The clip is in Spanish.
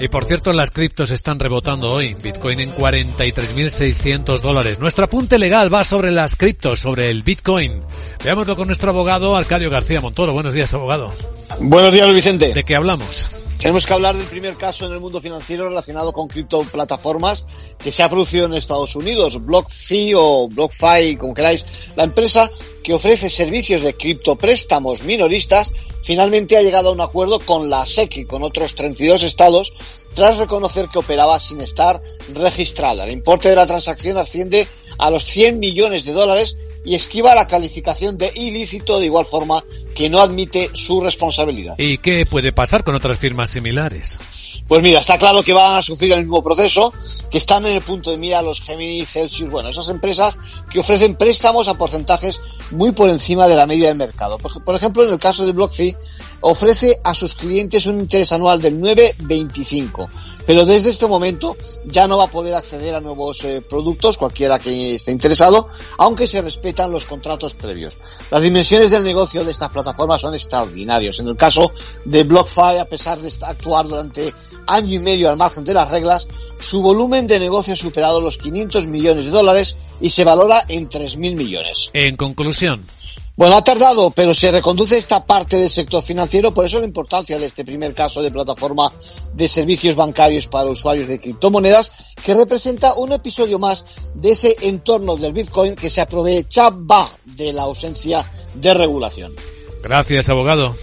Y por cierto, las criptos están rebotando hoy. Bitcoin en 43.600 dólares. Nuestro apunte legal va sobre las criptos, sobre el Bitcoin. Veámoslo con nuestro abogado Arcadio García Montoro. Buenos días, abogado. Buenos días, Vicente. ¿De qué hablamos? Tenemos que hablar del primer caso en el mundo financiero relacionado con criptoplataformas que se ha producido en Estados Unidos, BlockFi o BlockFi, como queráis. La empresa que ofrece servicios de criptopréstamos minoristas finalmente ha llegado a un acuerdo con la SEC y con otros 32 estados tras reconocer que operaba sin estar registrada. El importe de la transacción asciende a los 100 millones de dólares y esquiva la calificación de ilícito de igual forma que no admite su responsabilidad. ¿Y qué puede pasar con otras firmas similares? Pues mira, está claro que van a sufrir el mismo proceso, que están en el punto de mira los Gemini, Celsius, bueno, esas empresas que ofrecen préstamos a porcentajes muy por encima de la media del mercado. Por ejemplo, en el caso de BlockFi, ofrece a sus clientes un interés anual del 9,25 pero desde este momento ya no va a poder acceder a nuevos eh, productos, cualquiera que esté interesado, aunque se respetan los contratos previos. Las dimensiones del negocio de estas plataformas son extraordinarios. En el caso de BlockFi, a pesar de actuar durante año y medio al margen de las reglas, su volumen de negocio ha superado los 500 millones de dólares y se valora en 3.000 millones. En conclusión, bueno, ha tardado, pero se reconduce esta parte del sector financiero, por eso la importancia de este primer caso de plataforma de servicios bancarios para usuarios de criptomonedas, que representa un episodio más de ese entorno del Bitcoin que se aprovechaba de la ausencia de regulación. Gracias, abogado.